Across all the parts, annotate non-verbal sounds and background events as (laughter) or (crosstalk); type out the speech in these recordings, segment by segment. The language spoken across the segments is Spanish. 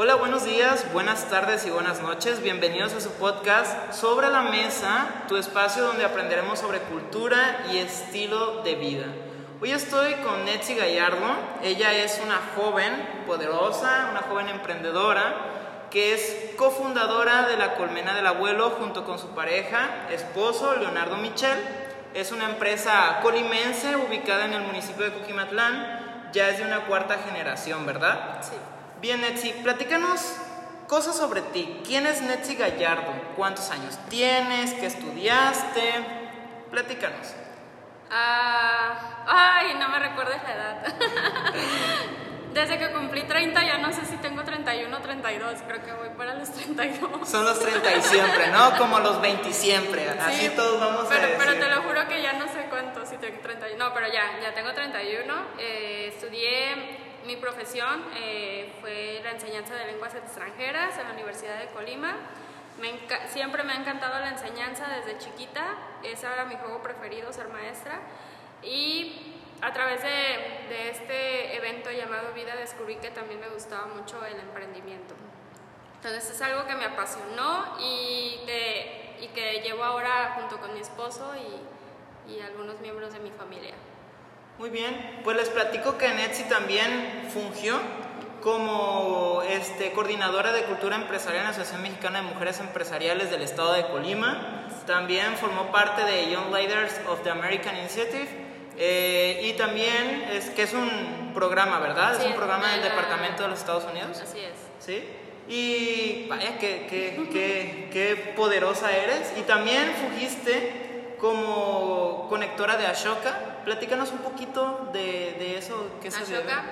Hola, buenos días, buenas tardes y buenas noches. Bienvenidos a su podcast Sobre la Mesa, tu espacio donde aprenderemos sobre cultura y estilo de vida. Hoy estoy con Netzi Gallardo. Ella es una joven poderosa, una joven emprendedora que es cofundadora de la Colmena del Abuelo junto con su pareja, esposo Leonardo Michel. Es una empresa colimense ubicada en el municipio de Coquimatlán. Ya es de una cuarta generación, ¿verdad? Sí. Bien, Netzi, platícanos cosas sobre ti. ¿Quién es Netzi Gallardo? ¿Cuántos años tienes? ¿Qué estudiaste? Platícanos. Ah, ay, no me recuerdes la edad. (laughs) Desde que cumplí 30 ya no sé si tengo 31 o 32, creo que voy para los 32. Son los 30 y siempre, ¿no? (laughs) Como los 20 y siempre. Así Sí, todos vamos pero, a decir. Pero te lo juro que ya no sé cuánto, si tengo 31. No, pero ya, ya tengo 31. Eh, estudié, mi profesión eh, fue la enseñanza de lenguas extranjeras en la Universidad de Colima. Me siempre me ha encantado la enseñanza desde chiquita. Ese era mi juego preferido, ser maestra. Y a través de, de este evento llamado Vida descubrí que también me gustaba mucho el emprendimiento. Entonces es algo que me apasionó y que, y que llevo ahora junto con mi esposo y, y algunos miembros de mi familia. Muy bien, pues les platico que Netzi también fungió como este, coordinadora de cultura empresarial en la Asociación Mexicana de Mujeres Empresariales del Estado de Colima. También formó parte de Young Leaders of the American Initiative. eh, y también es que es un programa, ¿verdad? Sí, es un programa del la- Departamento de los Estados Unidos. Así es. ¿Sí? Y vaya, qué, qué, qué, qué poderosa eres. Y también fugiste como conectora de Ashoka. Platícanos un poquito de, de eso. ¿Qué se debe? Ashoka.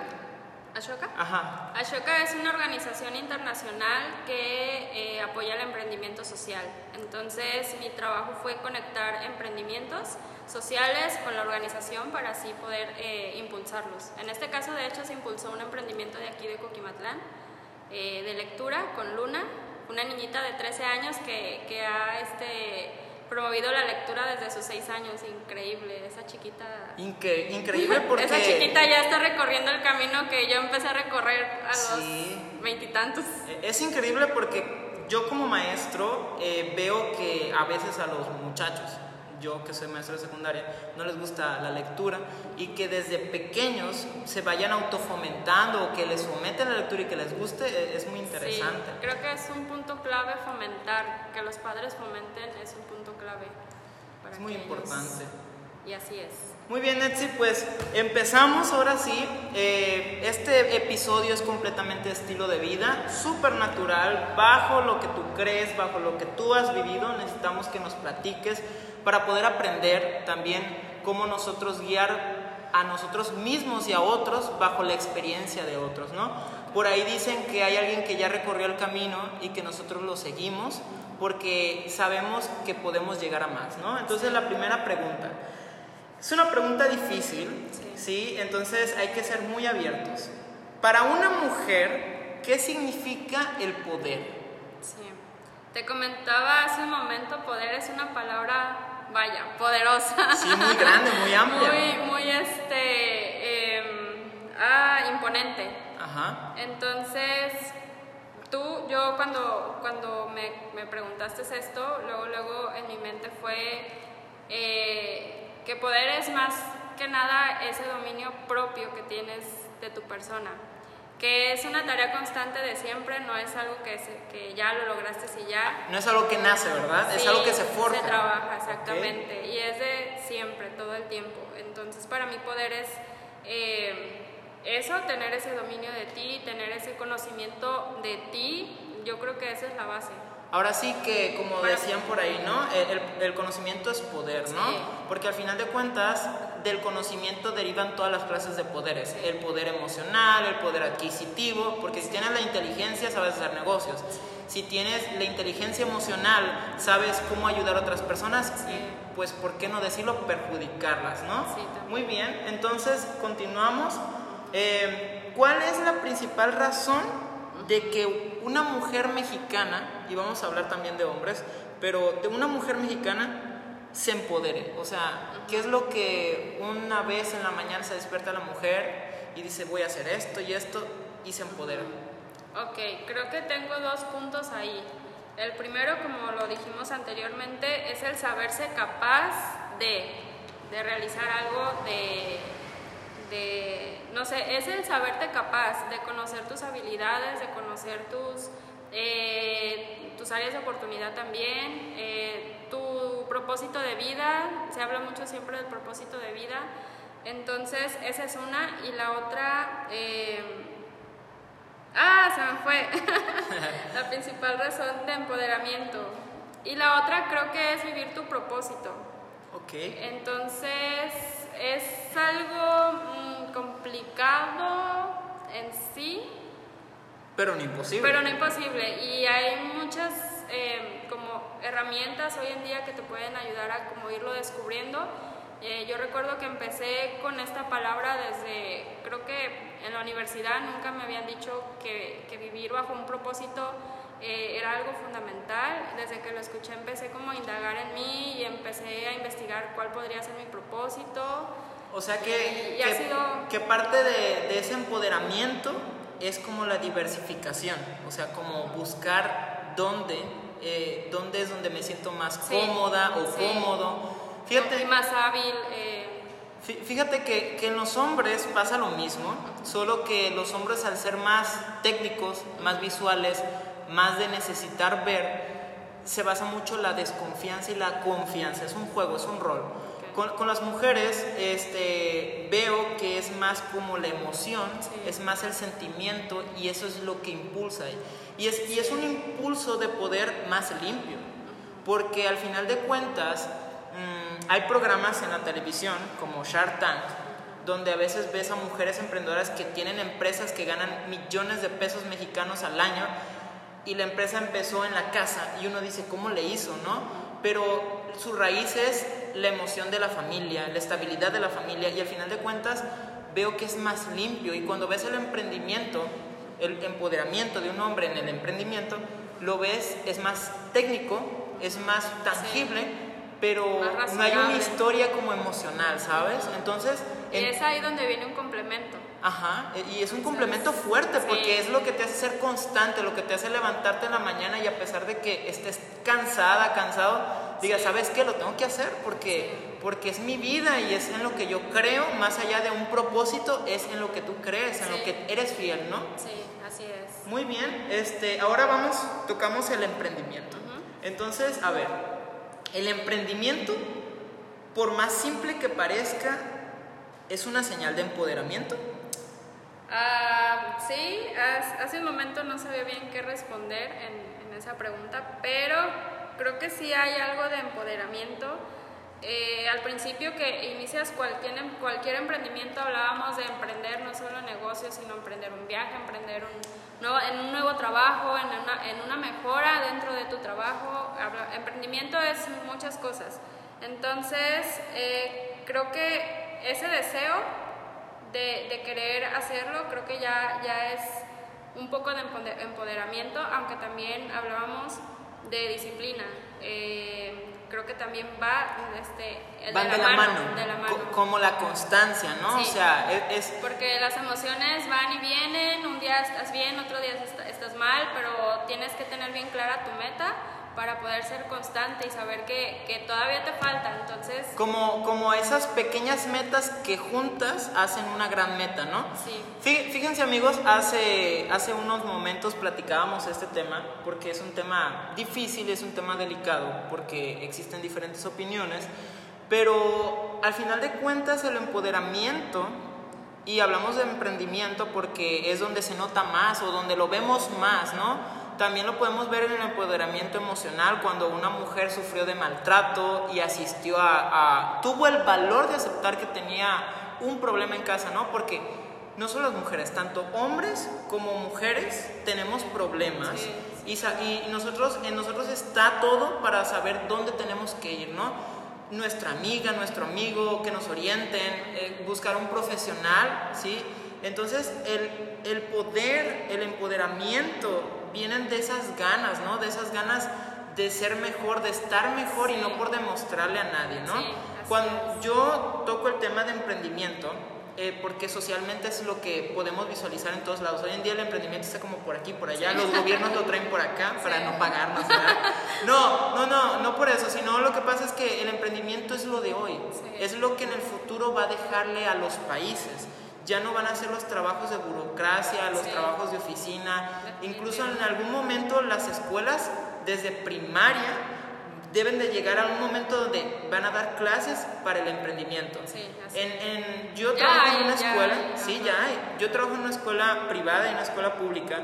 Ashoka. Ajá. Ashoka es una organización internacional que eh, apoya el emprendimiento social. Entonces, mi trabajo fue conectar emprendimientos sociales con la organización para así poder eh, impulsarlos. En este caso, de hecho, se impulsó un emprendimiento de aquí de Coquimatlán eh, de lectura con Luna, una niñita de 13 años que, que ha este, promovido la lectura desde sus 6 años. Increíble, esa chiquita. Increíble (laughs) porque... Esa chiquita ya está recorriendo el camino que yo empecé a recorrer a los veintitantos. Es increíble porque yo como maestro eh, veo que a veces a los muchachos, yo que soy maestro de secundaria, no les gusta la lectura y que desde pequeños se vayan autofomentando o que les fomenten la lectura y que les guste, eh, es muy interesante. Sí, creo que es un punto clave fomentar, que los padres fomenten es un punto clave. para Es muy ellos- importante. Y así es. Muy bien, Etsy, pues empezamos ahora sí. Eh, este episodio es completamente estilo de vida, súper natural, bajo lo que tú crees, bajo lo que tú has vivido. Necesitamos que nos platiques para poder aprender también cómo nosotros guiar a nosotros mismos y a otros bajo la experiencia de otros, ¿no? Por ahí dicen que hay alguien que ya recorrió el camino y que nosotros lo seguimos porque sabemos que podemos llegar a más, ¿no? Entonces la primera pregunta, es una pregunta difícil, Sí. ¿sí? Entonces hay que ser muy abiertos. Para una mujer, ¿qué significa el poder? Sí. Te comentaba hace un momento, poder es una palabra, vaya, poderosa. Sí, muy grande, muy amplia. Muy, muy, este, em, ah, imponente. Ajá. Entonces, tú, yo cuando, cuando me, me preguntaste esto, luego, luego en mi mente fue eh, que poder es más que nada ese dominio propio que tienes de tu persona, que es una tarea constante de siempre, no es algo que, se- que ya lo lograste y ya. No es algo que nace, ¿verdad? es algo que se forja. Se trabaja, exactamente. Y es de siempre, todo el tiempo. Entonces, para mí poder es eh, eso, tener ese dominio de ti, tener ese conocimiento de ti. Yo creo que esa es la base. Ahora sí que, como decían por ahí, ¿no? El, el- el conocimiento es poder, ¿no? Sí. Porque al final de cuentas, del conocimiento derivan todas las clases de poderes. El poder emocional, el poder adquisitivo, porque si tienes la inteligencia, sabes hacer negocios. Si tienes la inteligencia emocional, sabes cómo ayudar a otras personas y, pues, ¿por qué no decirlo? Perjudicarlas, ¿no? Sí. Muy bien, entonces continuamos. Eh, ¿Cuál es la principal razón de que una mujer mexicana, y vamos a hablar también de hombres, pero de una mujer mexicana se empodere? O sea, ¿qué es lo que una vez en la mañana se despierta la mujer y dice voy a hacer esto y esto y se empodera? Ok, creo que tengo dos puntos ahí. El primero, como lo dijimos anteriormente, es el saberse capaz de, de realizar algo, de, de, no sé, es el saberte capaz de conocer tus habilidades, de conocer tus, eh, tus áreas de oportunidad también, eh, tu propósito de vida, se habla mucho siempre del propósito de vida, entonces esa es una y la otra... Eh, ah, se me fue. (laughs) la principal razón de empoderamiento. Y la otra creo que es vivir tu propósito. Ok. Entonces es algo mm, complicado en sí, Pero no imposible. pero no imposible. Y hay muchas eh, como herramientas hoy en día que te pueden ayudar a como irlo descubriendo. Eh, yo recuerdo que empecé con esta palabra desde, creo que en la universidad nunca me habían dicho que, que vivir bajo un propósito eh, era algo fundamental. Desde que lo escuché empecé como a indagar en mí y empecé a investigar cuál podría ser mi propósito. O sea que, Y ha que, sido- que parte de, de ese empoderamiento es como la diversificación, o sea, como buscar dónde, eh, dónde es donde me siento más Sí, cómoda o sí. cómodo. Fíjate, más hábil. eh, fí- fíjate que, que en los hombres pasa lo mismo, solo que los hombres al ser más técnicos, más visuales, más de necesitar ver, se basa mucho la desconfianza y la confianza. Es un juego, es un rol. Con, con las mujeres este, veo que es más como la emoción, Sí. es más el sentimiento y eso es lo que impulsa. Y es, y es un impulso de poder más limpio, porque al final de cuentas mm, hay programas en la televisión como Shark Tank, donde a veces ves a mujeres emprendedoras que tienen empresas que ganan millones de pesos mexicanos al año y la empresa empezó en la casa y uno dice, ¿cómo le hizo, no? Pero su raíz es la emoción de la familia, la estabilidad de la familia y al final de cuentas veo que es más limpio y cuando ves el emprendimiento, el empoderamiento de un hombre en el emprendimiento, lo ves, es más técnico, es más tangible, pero Más no hay una historia como emocional, ¿sabes? Entonces, y en- es ahí donde viene un complemento. Ajá, e- y es un complemento fuerte porque Sí. es lo que te hace ser constante, lo que te hace levantarte en la mañana y a pesar de que estés cansada, cansado, digas, Sí. ¿sabes qué? Lo tengo que hacer porque, porque es mi vida y es en lo que yo creo, más allá de un propósito, es en lo que tú crees, en lo Sí. que eres fiel, ¿no? Sí, así es. Muy bien, este, ahora vamos, tocamos el emprendimiento. Ujú. Entonces, a ver, el emprendimiento, por más simple que parezca, es una señal de empoderamiento. Ah, sí, hace, hace un momento no sabía bien qué responder en, en esa pregunta, pero creo que sí hay algo de empoderamiento. Eh, al principio que inicias cualquier, em- cualquier emprendimiento hablábamos de emprender no solo negocios, sino emprender un viaje, emprender un nuevo, en un nuevo trabajo, en una, en una mejora dentro de tu trabajo. Habla- emprendimiento es muchas cosas. Entonces, eh, creo que ese deseo de, de querer hacerlo, creo que ya, ya es un poco de empode- empoderamiento, aunque también hablábamos de disciplina. Eh, creo que también va este, el Van de la, mano, de la mano. co- como la constancia, ¿no? Sí. O sea, es, es- Porque las emociones van y vienen, un día estás bien, otro día est- estás mal, pero tienes que tener bien clara tu meta para poder ser constante y saber que, que todavía te falta. Entonces, como, como esas pequeñas metas que juntas hacen una gran meta, ¿no? sí, Fí- Fíjense amigos, hace, hace unos momentos platicábamos este tema, porque es un tema difícil, es un tema delicado, porque existen diferentes opiniones, pero al final de cuentas el empoderamiento, y hablamos de emprendimiento porque es donde se nota más o donde lo vemos más, ¿no? También lo podemos ver en el empoderamiento emocional cuando una mujer sufrió de maltrato y asistió a, a- tuvo el valor de aceptar que tenía un problema en casa, ¿no? Porque no solo las mujeres, tanto hombres como mujeres tenemos problemas Sí. y, sa- y nosotros, en nosotros está todo para saber dónde tenemos que ir, ¿no? Nuestra amiga, nuestro amigo, que nos orienten, eh, buscar un profesional, ¿sí? Entonces, el, el poder, el empoderamiento vienen de esas ganas, ¿no? De esas ganas de ser mejor, de estar mejor y no por demostrarle a nadie, ¿no? Sí, Cuando yo toco el tema de emprendimiento, eh, porque socialmente es lo que podemos visualizar en todos lados. Hoy en día el emprendimiento está como por aquí, por allá, los gobiernos lo traen por acá (laughs) para no pagarnos, ¿verdad? (laughs) No, no, no, no por eso, sino lo que pasa es que el emprendimiento es lo de hoy, es lo que en el futuro va a dejarle a los países. Ya no van a hacer los trabajos de burocracia, los trabajos de oficina, incluso en algún momento las escuelas desde primaria deben de llegar a un momento donde van a dar clases para el emprendimiento. Sí, en, en, yo trabajo en una escuela, sí, ya hay. Yo trabajo en una escuela privada y una escuela pública.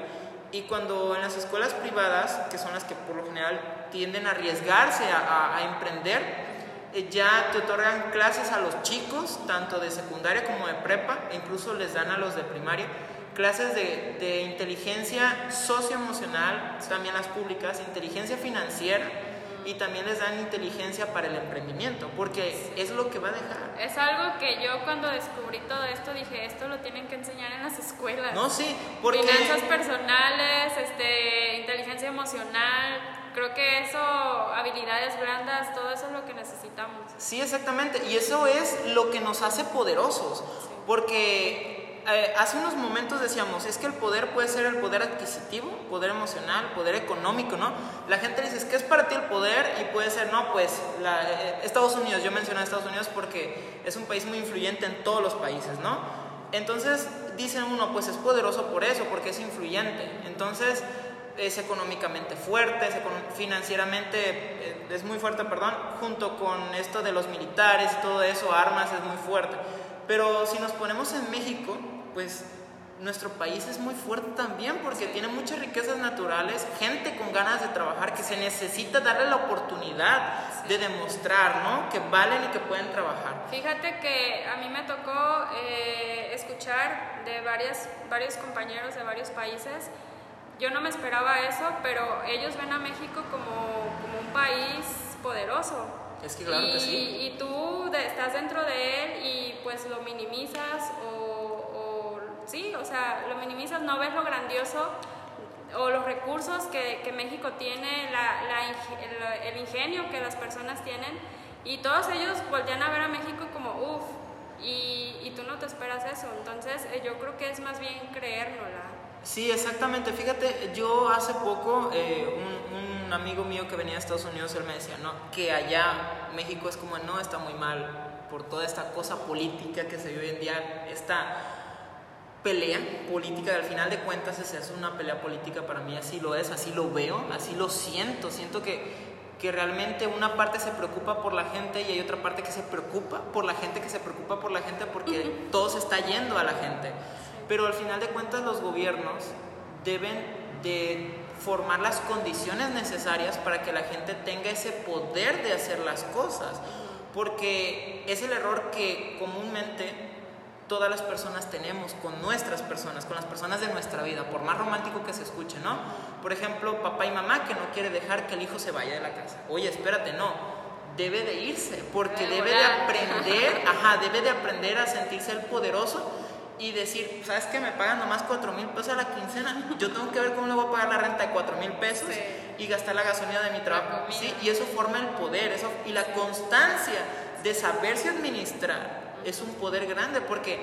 Y cuando en las escuelas privadas, que son las que por lo general tienden a arriesgarse a, a, emprender, ya te otorgan clases a los chicos, tanto de secundaria como de prepa, e incluso les dan a los de primaria, clases de, de inteligencia socioemocional, también las públicas, inteligencia financiera, y también les dan inteligencia para el emprendimiento, porque es lo que va a dejar. Es algo que yo cuando descubrí todo esto dije, esto lo tienen que enseñar en las escuelas. No, sí, porque... Finanzas personales, este, inteligencia emocional, creo que eso, habilidades blandas, todo eso es lo que necesitamos. Sí, exactamente, y eso es lo que nos hace poderosos, porque eh, hace unos momentos decíamos, es que el poder puede ser el poder adquisitivo, poder emocional, poder económico, ¿no? La gente dice, ¿qué es para ti el poder? Y puede ser, no, pues la, eh, Estados Unidos, yo mencioné a Estados Unidos porque es un país muy influyente en todos los países, ¿no? Entonces dicen uno, pues es poderoso por eso, porque es influyente. Entonces es económicamente fuerte, es financieramente eh, es muy fuerte, perdón, junto con esto de los militares, todo eso, armas, es muy fuerte. Pero si nos ponemos en México, pues nuestro país es muy fuerte también porque tiene muchas riquezas naturales, gente con ganas de trabajar que se necesita darle la oportunidad de demostrar, ¿no? Que valen y que pueden trabajar. Fíjate que a mí me tocó eh, escuchar de varias, varios compañeros de varios países. Yo no me esperaba eso, pero ellos ven a México como, como un país poderoso. Es que claro y, que sí. Y tú estás dentro de él y pues lo minimizas o sí, o sea, lo minimizas, no ves lo grandioso o los recursos que, que México tiene, la, la, el, ingenio que las personas tienen, y todos ellos voltean a ver a México como, uff, y, y, tú no te esperas eso, entonces eh, yo creo que es más bien creérnosla. Sí, exactamente, fíjate, yo hace poco, eh, un, un, amigo mío que venía de Estados Unidos, él me decía, no, que allá México es como, no, está muy mal por toda esta cosa política que se vive hoy en día, está pelea política, al final de cuentas es, es una pelea política para mí, así lo es, así lo veo, así lo siento, siento que, que realmente una parte se preocupa por la gente y hay otra parte que se preocupa por la gente, que se preocupa por la gente porque todo se está yendo a la gente. Pero al final de cuentas los gobiernos deben de formar las condiciones necesarias para que la gente tenga ese poder de hacer las cosas, porque es el error que comúnmente todas las personas tenemos con nuestras personas, con las personas de nuestra vida, por más romántico que se escuche, ¿no? Por ejemplo, papá y mamá que no quiere dejar que el hijo se vaya de la casa. Oye, espérate, no. Debe de irse, porque debe de aprender, ajá, debe de aprender a sentirse el poderoso y decir, ¿sabes qué? Me pagan nomás 4 mil pesos a la quincena. (laughs) Yo tengo que ver cómo le voy a pagar la renta de 4 mil pesos y gastar la gasolina de mi trabajo. Sí, y eso forma el poder, eso, y la constancia de saberse administrar es un poder grande porque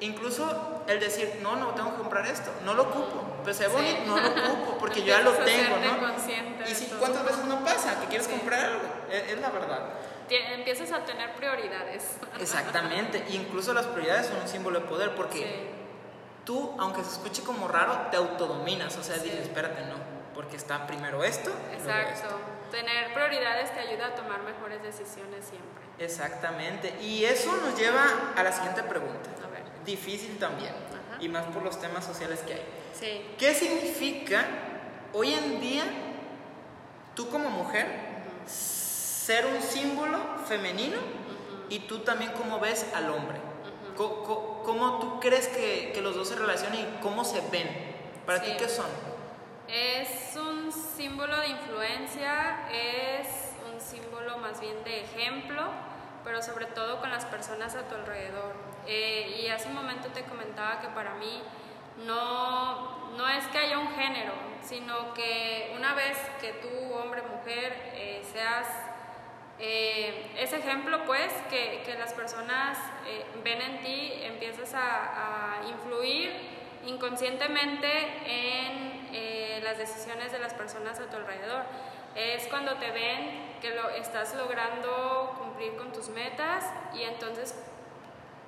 incluso el decir, no, no tengo que comprar esto, no lo ocupo, pues es bonito, no lo ocupo (laughs) porque yo ya lo tengo, ¿no? Y si, ¿cuántas veces no pasa que quieres comprar algo? Es, la verdad. Empiezas a tener prioridades. (laughs) Exactamente, incluso las prioridades son un símbolo de poder porque tú, aunque se escuche como raro, te autodominas, o sea, dices, espérate, no, porque está primero esto. Exacto, tener prioridades te ayuda a tomar mejores decisiones siempre. Exactamente. Y eso nos lleva a la siguiente pregunta. Difícil también. Y más por los temas sociales que hay. Sí. ¿Qué significa hoy en día, tú como mujer, ser un símbolo femenino y tú también cómo ves al hombre? ¿Cómo, tú crees que, que, los dos se relacionan y cómo se ven? ¿Para ti qué son? Es un símbolo de influencia, es un símbolo más bien de ejemplo pero sobre todo con las personas a tu alrededor. Eh, y hace un momento te comentaba que para mí no, no es que haya un género, sino que una vez que tú, hombre, mujer, eh, seas Eh, ese ejemplo, pues, que, que las personas eh, ven en ti, empiezas a, a influir inconscientemente en eh, las decisiones de las personas a tu alrededor. Es cuando te ven que lo estás logrando cumplir con tus metas y entonces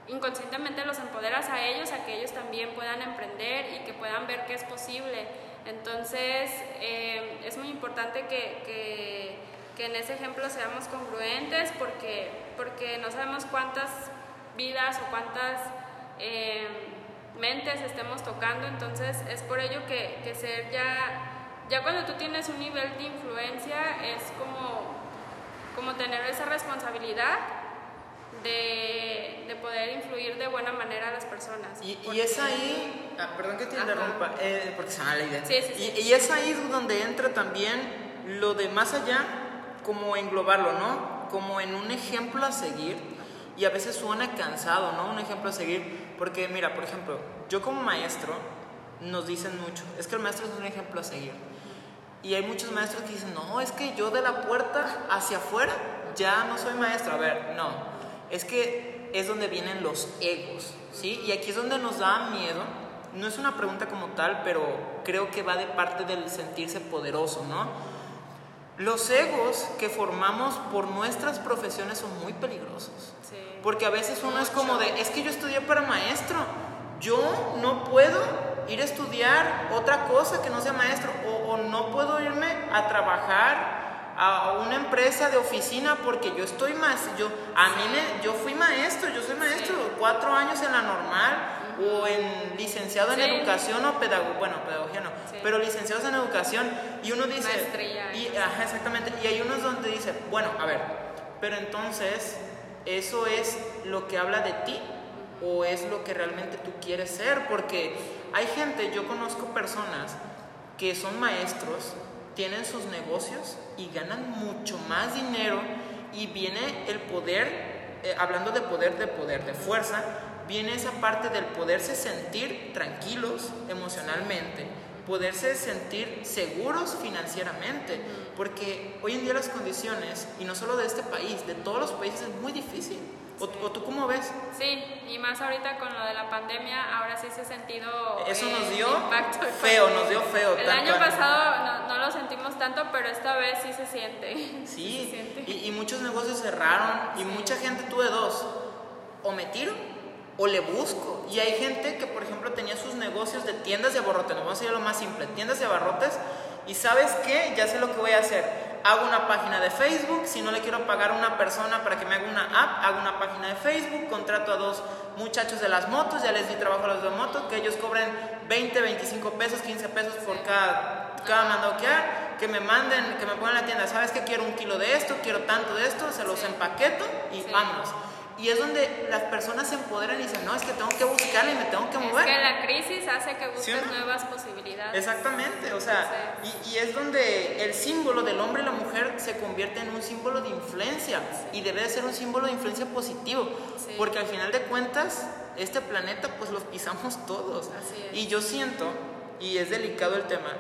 inconscientemente los empoderas a ellos, a que ellos también puedan emprender y que puedan ver que es posible. Entonces, eh, es muy importante que, que, que, en ese ejemplo seamos congruentes porque, porque no sabemos cuántas vidas o cuántas eh, mentes estemos tocando, entonces es por ello que, que ser ya, ya cuando tú tienes un nivel de influencia es como, como tener esa responsabilidad de, de, poder influir de buena manera a las personas. Y, y es ahí, ah, perdón que te interrumpa, eh, porque se me da la idea. Sí, sí, sí. Y, y, es ahí donde entra también lo de más allá, como englobarlo, ¿no? Como en un ejemplo a seguir. Y a veces suena cansado, ¿no? Un ejemplo a seguir. Porque mira, por ejemplo, yo como maestro, nos dicen mucho, es que el maestro es un ejemplo a seguir. Y hay muchos maestros que dicen, no, es que yo de la puerta hacia afuera ya no soy maestro. A ver, no es que es donde vienen los egos, ¿sí? Y aquí es donde nos da miedo. No es una pregunta como tal, pero creo que va de parte del sentirse poderoso, ¿no? Los egos que formamos por nuestras profesiones son muy peligrosos. Sí. Porque a veces uno es como de, es que yo estudié para maestro, yo no puedo ir a estudiar otra cosa que no sea maestro, o, o no puedo irme a trabajar a una empresa de oficina porque yo estoy más, yo, a mí me, yo fui maestro, yo soy maestro, cuatro años en la normal. O en licenciado en sí. educación o pedagogía, bueno, pedagogía no, sí. pero licenciados en educación y uno dice, Maestría, y, ajá, exactamente, y hay unos donde dice, bueno, a ver, pero entonces, ¿eso es lo que habla de ti? ¿O es lo que realmente tú quieres ser? Porque hay gente, yo conozco personas que son maestros, tienen sus negocios y ganan mucho más dinero y viene el poder, eh, hablando de poder, de poder, de fuerza, viene esa parte del poderse sentir tranquilos emocionalmente, poderse sentir seguros financieramente, porque hoy en día las condiciones, y no solo de este país, de todos los países es muy difícil. ¿O, Sí. ¿O, tú cómo ves? Sí, y más ahorita con lo de la pandemia, ahora sí se ha sentido. Eso eh, nos dio impacto feo, nos dio feo. El año cual. pasado no, no, lo sentimos tanto, pero esta vez sí se siente. (laughs) Sí, se siente. Y, y, muchos negocios cerraron y Sí. mucha gente tuve dos. O me tiro o le busco. Y hay gente que, por ejemplo, tenía sus negocios de tiendas de abarrotes. Nos vamos a ir a lo más simple: tiendas de abarrotes. Y sabes qué? Ya sé lo que voy a hacer hago una página de Facebook, si no le quiero pagar a una persona para que me haga una app, hago una página de Facebook, contrato a dos muchachos de las motos, ya les di trabajo a los de motos, que ellos cobren 20, 25 pesos, 15 pesos por cada, cada mandado que haga, que me manden, que me pongan en la tienda, ¿sabes que quiero un kilo de esto, quiero tanto de esto, se los empaqueto y Sí. vámonos. Y es donde las personas se empoderan y dicen, no, es que tengo que buscarle y me tengo que Es mover. que la crisis hace que busques ¿Sí no? nuevas posibilidades. Exactamente, o sea, y, y, es donde el símbolo del hombre y la mujer se convierte en un símbolo de influencia y debe de ser un símbolo de influencia positivo, Sí. porque al final de cuentas este planeta pues los pisamos todos. Así es. Y yo siento, y es delicado el tema,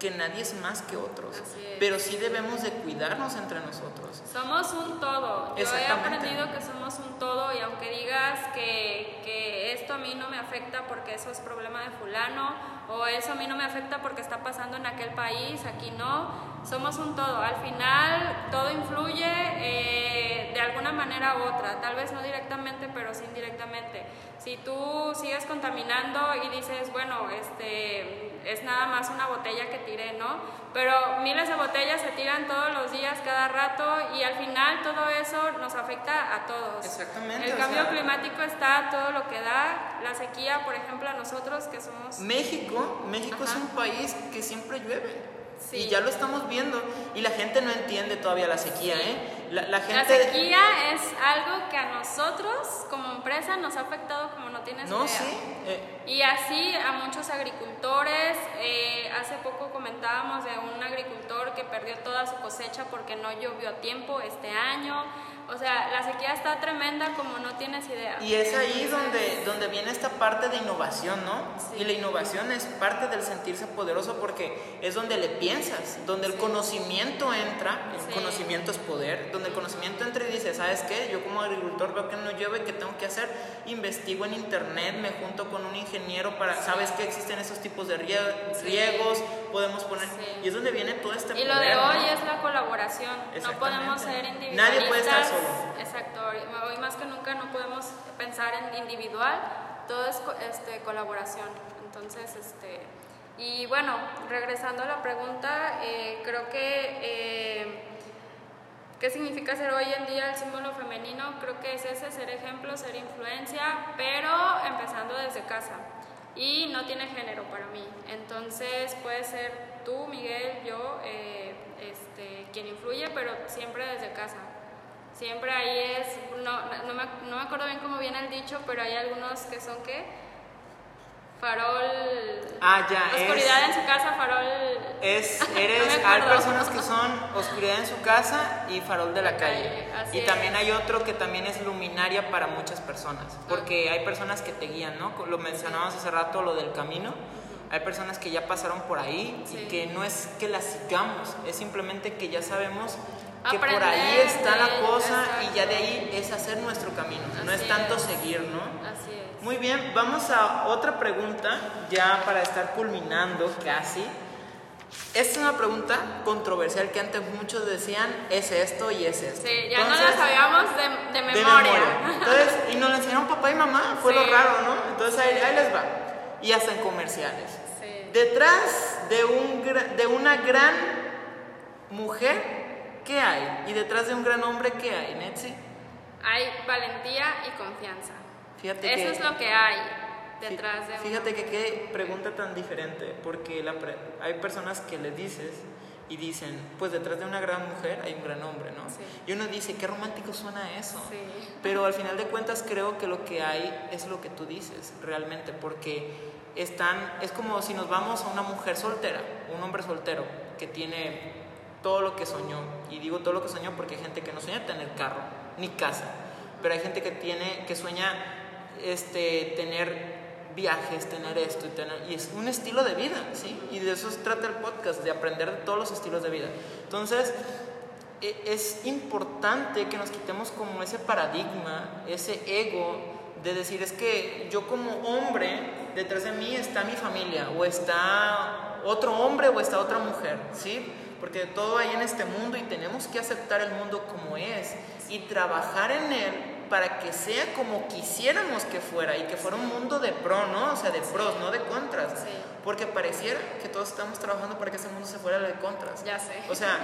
que nadie es más que otros, pero sí debemos de cuidarnos entre nosotros. Somos un todo. Yo he aprendido que somos un todo y aunque digas que, que esto a mí no me afecta porque eso es problema de fulano o eso a mí no me afecta porque está pasando en aquel país, aquí no, somos un todo. Al final todo influye eh, de alguna manera u otra, tal vez no directamente, pero sí indirectamente. Si tú sigues contaminando y dices, bueno, este es nada más una botella que tiré, ¿no? Pero miles de botellas se tiran todos los días, cada rato, y al final todo eso nos afecta a todos. Exactamente. El o cambio sea, climático está todo lo que da, la sequía, por ejemplo, a nosotros que somos... México, México es un país que siempre llueve. Sí. Y ya lo estamos viendo. Y la gente no entiende todavía la sequía, ¿eh? La, la La gente. sequía es algo que a nosotros como empresa nos ha afectado como no tienes No, idea. sí. eh, Y así a muchos agricultores, eh, hace poco comentábamos de un agricultor que perdió toda su cosecha porque no llovió a tiempo este año. O sea, la sequía está tremenda como no tienes idea. y es ahí donde, donde viene esta parte de innovación, ¿no? Sí. Y la innovación es parte del sentirse poderoso porque es donde le piensas, donde el Sí. conocimiento entra, el Sí. conocimiento es poder, donde el conocimiento entra y dice, ¿sabes qué? Yo como agricultor veo que no llueve, ¿qué tengo que hacer? Investigo en internet, me junto con un ingeniero para, ¿sabes qué? Existen esos tipos de rie- riegos, podemos poner... Sí. Y es donde viene todo este Y lo poder, de ¿no? hoy es la colaboración. No podemos ser individualistas. Nadie puede estar solo. Exacto. Hoy más que nunca no podemos pensar en individual. Todo es este, colaboración. Entonces, este. Y bueno, regresando a la pregunta, eh, creo que. eh, ¿Qué significa ser hoy en día el símbolo femenino? Creo que es ese, ser ejemplo, ser influencia, pero empezando desde casa. Y no tiene género para mí. Entonces puede ser tú, Miguel, yo, eh, este, quien influye, pero siempre desde casa. Siempre ahí es, no, no, me, no me acuerdo bien cómo viene el dicho, pero hay algunos que son qué? Farol. Ah, ya, es- Oscuridad en su casa, farol. Es, (laughs) No eres, me hay personas que son oscuridad en su casa y farol de la La calle. calle, así Y también es. hay otro que también es luminaria para muchas personas, porque hay personas que te guían, ¿no? Lo mencionábamos hace rato, lo del camino. Hay personas que ya pasaron por ahí Sí. y que no es que las sigamos, es simplemente que ya sabemos que por Aprender ahí está la de- cosa y ya de exacto. ahí es hacer nuestro camino, no es Así tanto es. seguir, ¿no? Así es. Muy bien, vamos a otra pregunta, ya para estar culminando casi. Esta es una pregunta controversial que antes muchos decían, es esto y es esto. Sí, ya no Entonces, la sabíamos de, de de memoria. Entonces, y nos la enseñaron papá y mamá, fue lo Sí. raro, ¿no? Entonces ahí, ahí les va. Y hasta en comerciales. Sí. Detrás de, un, de una gran mujer, ¿qué hay? Y detrás de un gran hombre, ¿qué hay, Netsi? Hay valentía y confianza. Fíjate Eso que- es lo que hay detrás de Fíjate que qué pregunta tan diferente, porque la pre- hay personas que le dices y dicen, pues detrás de una gran mujer hay un gran hombre, ¿no? Sí. Y uno dice, qué romántico suena eso. Sí. Pero al final de cuentas creo que lo que hay es lo que tú dices, realmente, porque están, es como si nos vamos a una mujer soltera, un hombre soltero que tiene todo lo que soñó, y digo todo lo que soñó porque hay gente que no sueña tener carro, ni casa, pero hay gente que tiene, que sueña este, tener viajes, tener esto y tener, y es un estilo de vida, ¿sí? Y de eso se trata el podcast, de aprender de todos los estilos de vida. Entonces, e- es importante que nos quitemos como ese paradigma, ese ego de decir es que yo como hombre, detrás de mí está mi familia, o está otro hombre o está otra mujer, ¿sí? Porque todo hay en este mundo y tenemos que aceptar el mundo como es y trabajar en él para que sea como quisiéramos que fuera y que fuera un mundo de pro, ¿no? O sea, de pros, no de contras. Sí. Porque pareciera que todos estamos trabajando para que ese mundo se fuera de contras. Ya sé. O sea,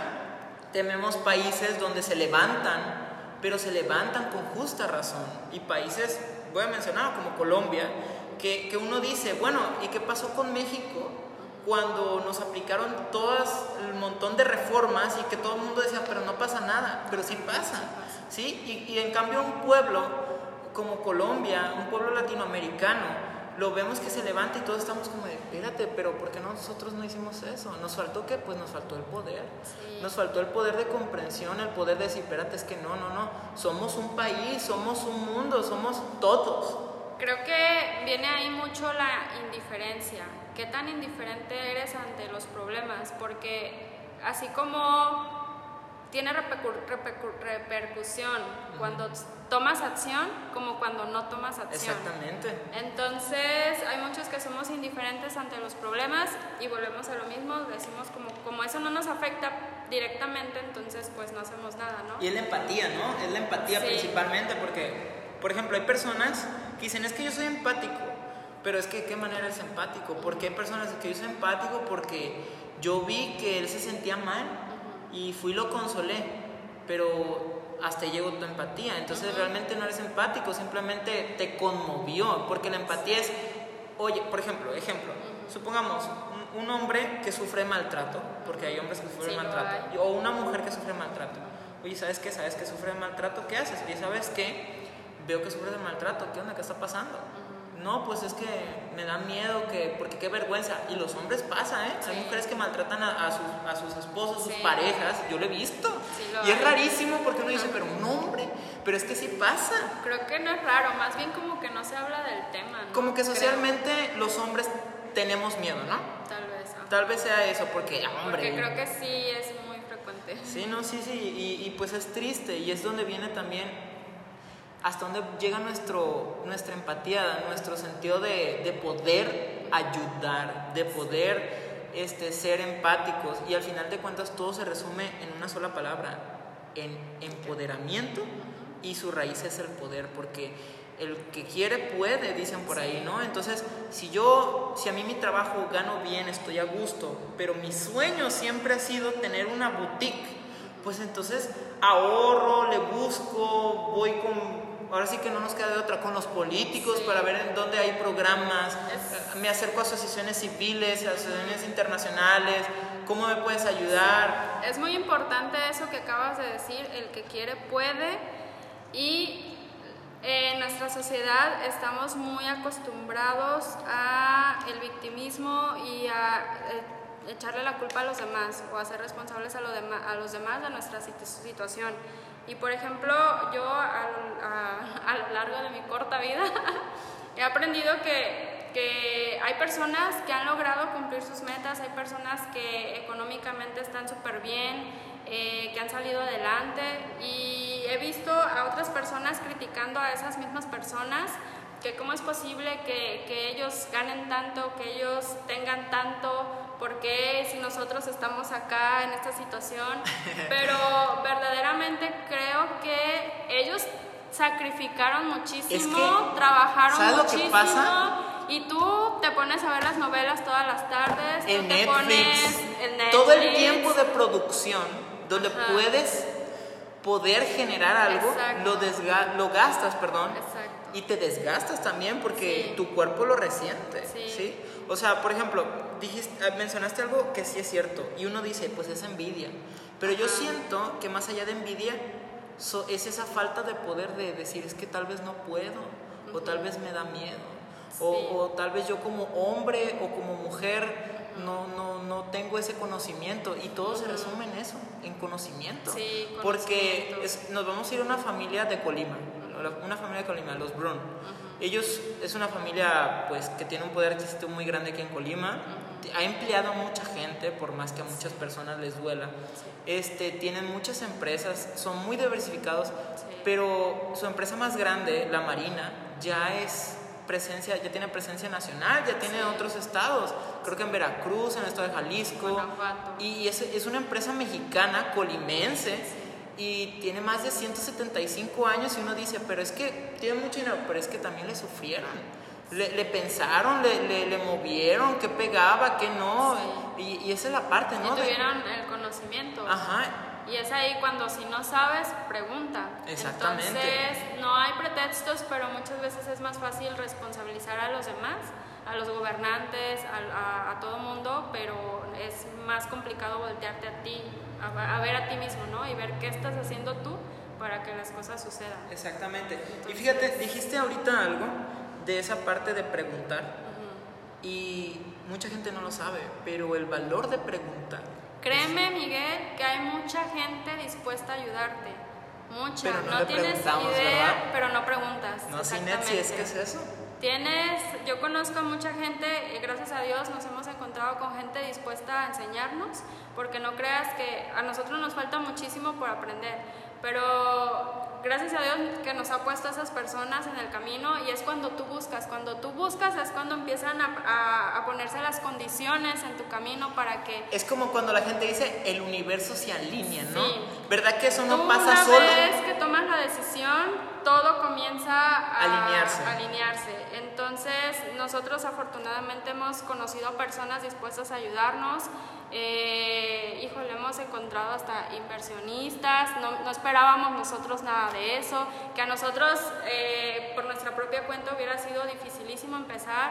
tenemos países donde se levantan, pero se levantan con justa razón. Y países, voy a mencionar como Colombia, que, que uno dice, bueno, ¿y qué pasó con México? Cuando nos aplicaron todas el montón de reformas y que todo el mundo decía, pero no pasa nada, pero sí pasa, ¿sí? Y, y en cambio un pueblo como Colombia, un pueblo latinoamericano, lo vemos que se levanta y todos estamos como de, espérate, pero ¿por qué nosotros no hicimos eso? ¿Nos faltó qué? Pues nos faltó el poder. Sí. Nos faltó el poder de comprensión, el poder de decir, espérate, es que no, no, no, somos un país, somos un mundo, somos todos. Creo que viene ahí mucho la indiferencia. ¿Qué tan indiferente eres ante los problemas? Porque así como tiene repercu- repercu- repercusión cuando tomas acción como cuando no tomas acción. Exactamente. Entonces hay muchos que somos indiferentes ante los problemas y volvemos a lo mismo, decimos como, como eso no nos afecta directamente, entonces pues no hacemos nada, ¿no? Y es la empatía, ¿no? Es la empatía Sí. principalmente porque, por ejemplo, hay personas que dicen, es que yo soy empático, pero es que, ¿qué manera es empático? Porque hay personas que yo soy empático porque yo vi que él se sentía mal y fui y lo consolé, pero hasta llegó tu empatía, entonces realmente no eres empático, simplemente te conmovió, porque la empatía es, oye, por ejemplo, ejemplo, supongamos un, un hombre que sufre maltrato, porque hay hombres que sufren Sí, maltrato, o una mujer que sufre maltrato. Oye, ¿sabes qué? ¿Sabes que sufre de maltrato? ¿Qué haces? Oye, ¿sabes qué? Veo que sufre de maltrato. ¿Qué onda? ¿Qué está pasando? No, pues es que me da miedo, que, porque qué vergüenza. Y los hombres pasa, ¿eh? Hay Sí. mujeres que maltratan a, a sus, a sus esposos, sus Sí. parejas. Yo lo he visto. Lo y es hay. rarísimo porque uno dice, pero un hombre. Pero es que sí pasa. Creo que no es raro, más bien como que no se habla del tema, ¿no? Como que Creo. socialmente los hombres tenemos miedo, ¿no? Tal vez. Tal vez sea eso, porque, hombre. Porque creo que sí es muy frecuente. Sí, no, sí, sí, y, y pues es triste y es donde viene también hasta donde llega nuestro, nuestra empatía, nuestro sentido de, de poder ayudar, de poder este, ser empáticos y al final de cuentas todo se resume en una sola palabra, en empoderamiento y su raíz es el poder, porque el que quiere puede, dicen por ahí, ¿no? Entonces, si yo, si a mí mi trabajo gano bien, estoy a gusto, pero mi sueño siempre ha sido tener una boutique, pues entonces ahorro, le busco, voy con ahora sí que no nos queda de otra con los políticos para ver en dónde hay programas, me acerco a asociaciones civiles, a asociaciones internacionales, ¿cómo me puedes ayudar? Es muy importante eso que acabas de decir, el que quiere puede. Y en nuestra sociedad estamos muy acostumbrados a el victimismo y a eh, echarle la culpa a los demás o a ser responsables a, lo a los demás de nuestra situación. Y por ejemplo, yo a, (laughs) lo largo de mi corta vida (laughs) he aprendido que, que, hay personas que han logrado cumplir sus metas, hay personas que económicamente están súper bien, eh, que han salido adelante. Y he visto a otras personas criticando a esas mismas personas que cómo es posible que, que ellos ganen tanto, que ellos tengan tanto, por qué si nosotros estamos acá en esta situación, (laughs) pero verdaderamente creo que ellos sacrificaron muchísimo, trabajaron muchísimo. Y tú te pones a ver las novelas todas las tardes, el te pones todo el tiempo de producción donde puedes poder generar algo, lo, lo gastas, perdón, y te desgastas también porque tu cuerpo lo resiente, ¿sí? O sea, por ejemplo, dijiste, ah, mencionaste algo que sí es cierto y uno dice, pues es envidia. Pero yo siento que más allá de envidia es esa falta de poder de decir, es que tal vez no puedo o tal vez me da miedo. O, tal vez yo como hombre o como mujer no, no, no tengo ese conocimiento. Y todo se resume en eso, en conocimiento. Porque nos vamos a ir a una familia de Colima, una familia de Colima, los Brun. Ellos es una familia pues que tiene un poder adquisitivo muy grande aquí en Colima. Ha empleado a mucha gente, por más que a muchas personas les duela. Este, tienen muchas empresas, son muy diversificados, pero su empresa más grande, la Marina, ya es presencia, ya tiene presencia nacional, ya tiene otros estados, creo que en Veracruz, en el estado de Jalisco, y es, es una empresa mexicana, colimense, y tiene más de 175 años y uno dice, pero es que tiene mucho dinero, pero es que también le sufrieron. Le, pensaron, le, le, movieron, qué pegaba, qué no. Y, y, esa es la parte, ¿no? Y tuvieron el conocimiento. Ajá. Y es ahí cuando si no sabes, pregunta. Exactamente. Entonces, no hay pretextos, pero muchas veces es más fácil responsabilizar a los demás, a los gobernantes, a, a, a todo mundo, pero es más complicado voltearte a ti a, ver a ti mismo, ¿no? Y ver qué estás haciendo tú para que las cosas sucedan. Exactamente. y fíjate, dijiste ahorita algo de esa parte de preguntar y mucha gente no lo sabe, pero el valor de preguntar. Créeme, Miguel, que hay mucha gente dispuesta a ayudarte. Mucha. no, tienes idea, pero no preguntas. No, si es que es eso. Tienes, yo conozco a mucha gente, y gracias a Dios nos hemos encontrado con gente dispuesta a enseñarnos, porque no creas que a nosotros nos falta muchísimo por aprender, pero gracias a Dios que nos ha puesto a esas personas en el camino y es cuando tú buscas, cuando tú buscas es cuando empiezan a, ponerse las condiciones en tu camino para que... Es como cuando la gente dice el universo se alinea, ¿no? ¿Verdad que eso no pasa solo? Una vez que tomas la decisión, todo comienza a alinearse. alinearse. Entonces, nosotros afortunadamente hemos conocido personas dispuestas a ayudarnos. Eh, híjole, hemos encontrado hasta inversionistas, no, no, esperábamos nosotros nada de eso, que a nosotros eh, por nuestra propia cuenta hubiera sido dificilísimo empezar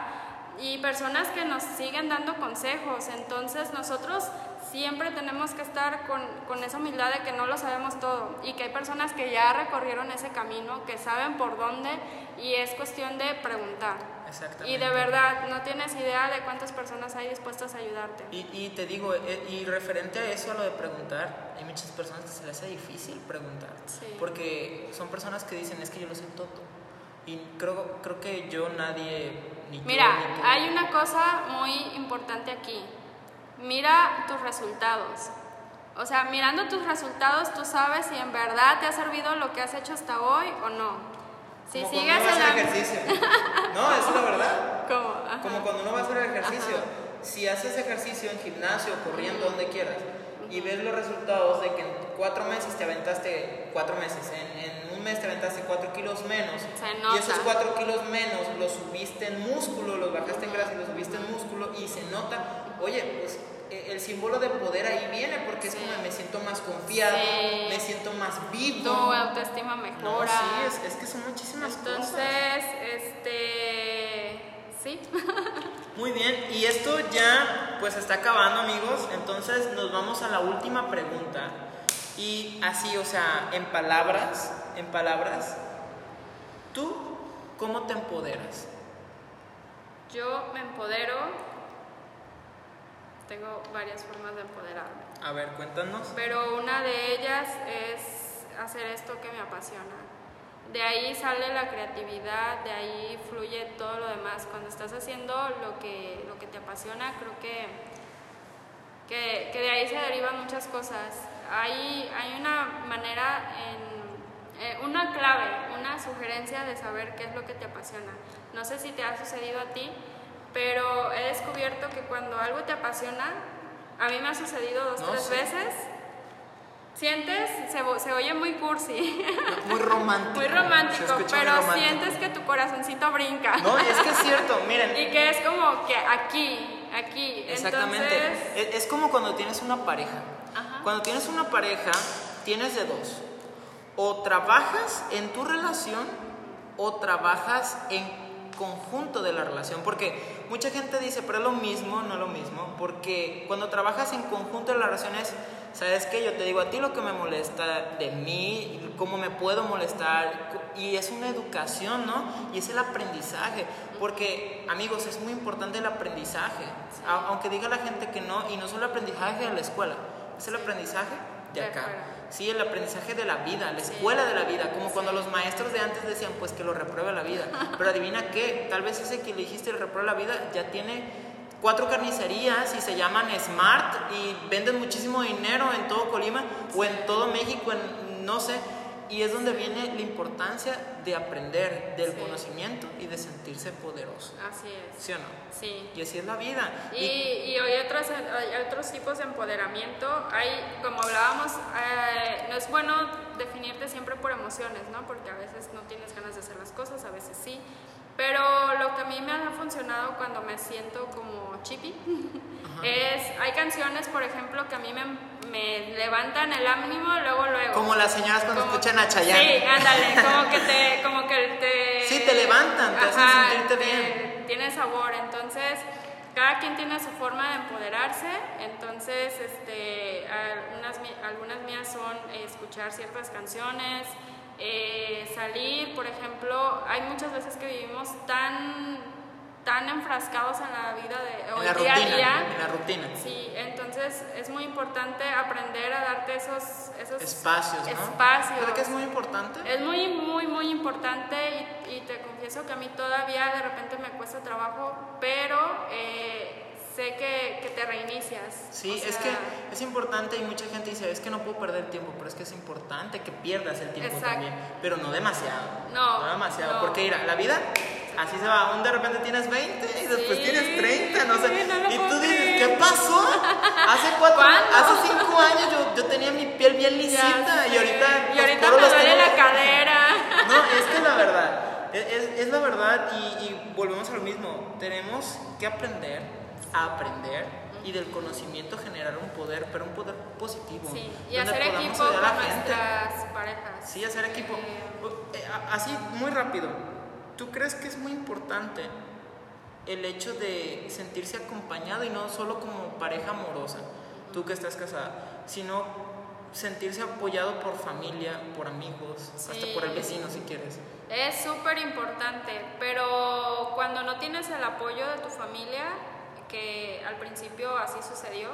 y personas que nos siguen dando consejos. Entonces nosotros siempre tenemos que estar con, con, esa humildad de que no lo sabemos todo y que hay personas que ya recorrieron ese camino, que saben por dónde y es cuestión de preguntar. Exactamente. Y de verdad, no tienes idea de cuántas personas hay dispuestas a ayudarte. Y, y te digo, eh, y referente a eso, a lo de preguntar, hay muchas personas que se les hace difícil preguntar, porque son personas que dicen, es que yo lo sé todo. Y creo, creo que yo nadie... Ni Mira, hay una cosa muy importante aquí Mira tus resultados. O sea, mirando tus resultados, tú sabes si en verdad te ha servido lo que has hecho hasta hoy o no. Si Como sigues cuando uno va a hacer la... ejercicio. (laughs) No, eso es la verdad. ¿Cómo? Ajá. Como cuando uno va a hacer ejercicio. Si haces ejercicio en gimnasio, corriendo, donde quieras, y ves los resultados de que en cuatro meses te aventaste, cuatro meses, en, en un mes te aventaste cuatro kilos menos, Se y esos cuatro kilos menos los subiste en músculo, los bajaste en grasa y los subiste en músculo, y se nota, oye, pues eh, el símbolo de poder ahí viene, porque es Sí. como me siento más confiado, Sí. me siento más vivo. Tu autoestima No, mejora. sí, es, es que son muchísimas cosas. Entonces, este... Sí. (laughs) Muy bien, y esto ya pues está acabando amigos, entonces nos vamos a la última pregunta. Y así, o sea, en palabras, en palabras, ¿tú cómo te empoderas? Yo me empodero. Tengo varias formas de empoderarme. A ver, cuéntanos. Pero una de ellas es hacer esto que me apasiona. De ahí sale la creatividad, de ahí fluye todo lo demás. Cuando estás haciendo lo que, lo que te apasiona, creo que, que, que de ahí se derivan muchas cosas. Hay, hay una manera, en, eh, una clave, una sugerencia de saber qué es lo que te apasiona. No sé si te ha sucedido a ti, pero he descubierto que cuando algo te apasiona, a mí me ha sucedido dos, No, tres sí. veces, sientes, se, se oye muy cursi, Muy romántico. muy romántico, escucha muy pero romántico. sientes que tu corazoncito brinca. No, es que es cierto, (laughs) miren. Y que es como que aquí, aquí. Exactamente. Entonces, Es, es como cuando tienes una pareja. Ajá. Cuando tienes una pareja, tienes de dos. O trabajas en tu relación o trabajas en conjunto de la relación. Porque mucha gente dice, pero es lo mismo, no es lo mismo. Porque cuando trabajas en conjunto de la relación es, ¿sabes qué? Yo te digo a ti lo que me molesta de mí, cómo me puedo molestar. Y es una educación, ¿no? Y es el aprendizaje. Porque, amigos, es muy importante el aprendizaje. Aunque diga la gente que no, y no solo el aprendizaje de la escuela, es el aprendizaje De acá. Sí, el aprendizaje de la vida, la escuela de la vida, como cuando los maestros de antes decían, pues que lo repruebe la vida. (laughs) Pero adivina qué, tal vez ese que le dijiste el repruebe la vida ya tiene cuatro carnicerías y se llaman Smart y venden muchísimo dinero en todo Colima o en todo México, en no sé. Y es donde viene la importancia de aprender del Sí. conocimiento y de sentirse poderoso. así es. ¿Sí o no? Sí. Y así es la vida. Y, y hay, otros, hay otros tipos de empoderamiento. Hay, como hablábamos, eh, no es bueno definirte siempre por emociones, ¿no? Porque a veces no tienes ganas de hacer las cosas, a veces sí. Pero lo que a mí me ha funcionado cuando me siento como chippy (laughs) es, hay canciones, por ejemplo, que a mí me, me levantan el ánimo luego, luego. Como las señoras cuando Como- escuchan a Chayanne. Sí, ándale, como que te, (laughs) como que te... Sí, te levantan, te hacen sentirte te- bien. Tiene sabor, entonces cada quien tiene su forma de empoderarse, entonces este, algunas, algunas mías son escuchar ciertas canciones, eh, salir, por ejemplo, hay muchas veces que vivimos tan tan enfrascados en la vida de o En la día a rutina, día en la rutina. Sí, entonces es muy importante aprender a darte esos, esos Espacios, ¿no? espacios. ¿Verdad que es muy importante? Es muy, muy, muy importante y, y te confieso que a mí todavía de repente me cuesta trabajo, pero eh, sé que, que te reinicias. Sí, O es sea, que es importante y mucha gente dice, es que no puedo perder tiempo, pero es que es importante que pierdas el tiempo Exacto. también, pero no demasiado. No, demasiado, no. porque mira, la vida así se va, un de repente tienes 20 y después Sí, tienes 30, no sé. no lo y tú dices, creer. ¿qué pasó? Hace cuatro, ¿Cuándo? hace cinco años yo, yo tenía mi piel bien ya lisita y sé. ahorita Y los ahorita me duele tengo- la cadera. (laughs) No, es que la verdad. Es, es- es la verdad y, y volvemos a lo mismo. Tenemos que aprender a aprender y del conocimiento generar un poder, pero un poder positivo. Sí, y hacer equipo con nuestras parejas. Sí, hacer equipo. Eh, Eh, Así, muy rápido. ¿Tú crees que es muy importante el hecho de sentirse acompañado y no solo como pareja amorosa, tú que estás casada, sino sentirse apoyado por familia, por amigos, hasta por el vecino si quieres? Es súper importante, pero cuando no tienes el apoyo de tu familia, que al principio así sucedió,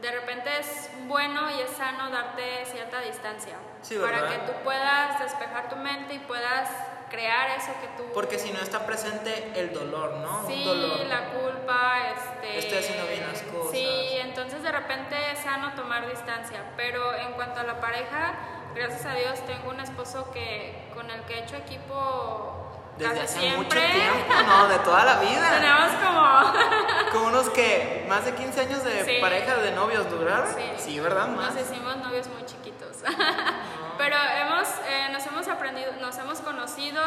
de repente es bueno y es sano darte cierta distancia Sí, para que tú puedas despejar tu mente y puedas crear eso que tú... Porque si no está presente el dolor, ¿no? Sí, dolor. la culpa, este... Estoy haciendo bien las cosas. Sí, entonces de repente es sano tomar distancia, pero en cuanto a la pareja, gracias a Dios tengo un esposo que con el que he hecho equipo Desde casi hace siempre. mucho tiempo, ¿no? De toda la vida. Tenemos como... (laughs) Como unos que más de 15 años de Sí. pareja de novios duraron. Sí. ¿verdad? Más. Nos hicimos novios muy chiquitos. (laughs) Pero hemos, eh, nos hemos aprendido, nos hemos conocido,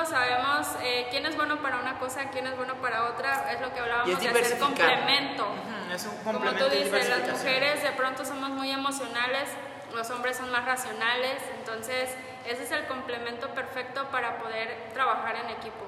sabemos eh, quién es bueno para una cosa, quién es bueno para otra. Es lo que hablábamos de hacer Es un Como complemento tú y dices, las mujeres de pronto somos muy emocionales, los hombres son más racionales, entonces ese es el complemento perfecto para poder trabajar en equipo.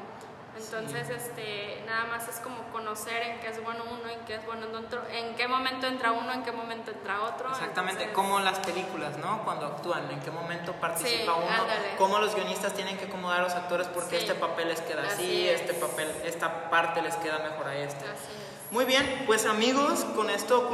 Entonces, este, nada más es como conocer en qué es bueno uno, en qué es bueno otro, en qué momento entra uno, en qué momento entra otro. Exactamente, entonces- como las películas, ¿no? Cuando actúan, en qué momento participa Sí, uno, ándale. cómo los guionistas tienen que acomodar a los actores porque Sí. este papel les queda así, Así es. este papel, esta parte les queda mejor a este. Así es. Muy bien, pues amigos, con esto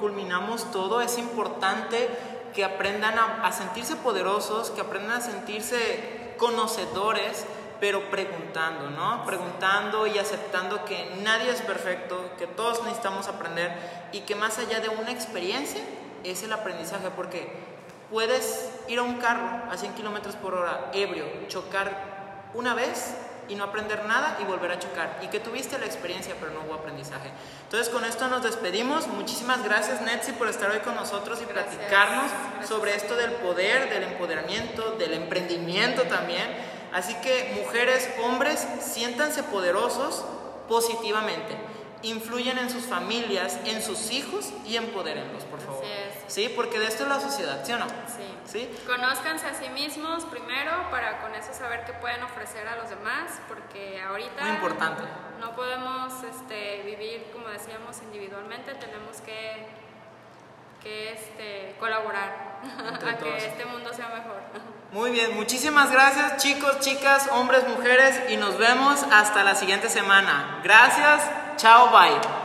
culminamos todo. Es importante que aprendan a, a sentirse poderosos, que aprendan a sentirse conocedores, pero preguntando, ¿no? Preguntando y aceptando que nadie es perfecto, que todos necesitamos aprender y que más allá de una experiencia es el aprendizaje, porque puedes ir a un carro a 100 kilómetros por hora ebrio, chocar una vez y no aprender nada y volver a chocar. Y que tuviste la experiencia, pero no hubo aprendizaje. Entonces, con esto nos despedimos. Muchísimas gracias, Netsi, por estar hoy con nosotros y Gracias. platicarnos Gracias. sobre esto del poder, del empoderamiento, del emprendimiento también. Así que, mujeres, hombres, siéntanse poderosos positivamente. Influyen en sus familias, en sus hijos y empodérenlos, por favor. Así es. Sí, porque de esto es la sociedad, ¿sí o no? Sí. ¿Sí? Conózcanse a sí mismos primero para con eso saber qué pueden ofrecer a los demás, porque ahorita Muy importante. no podemos este, vivir, como decíamos, individualmente, tenemos que, que este, colaborar (laughs) a que este mundo sea mejor. (laughs) Muy bien, muchísimas gracias chicos, chicas, hombres, mujeres y nos vemos hasta la siguiente semana. Gracias, chao, bye.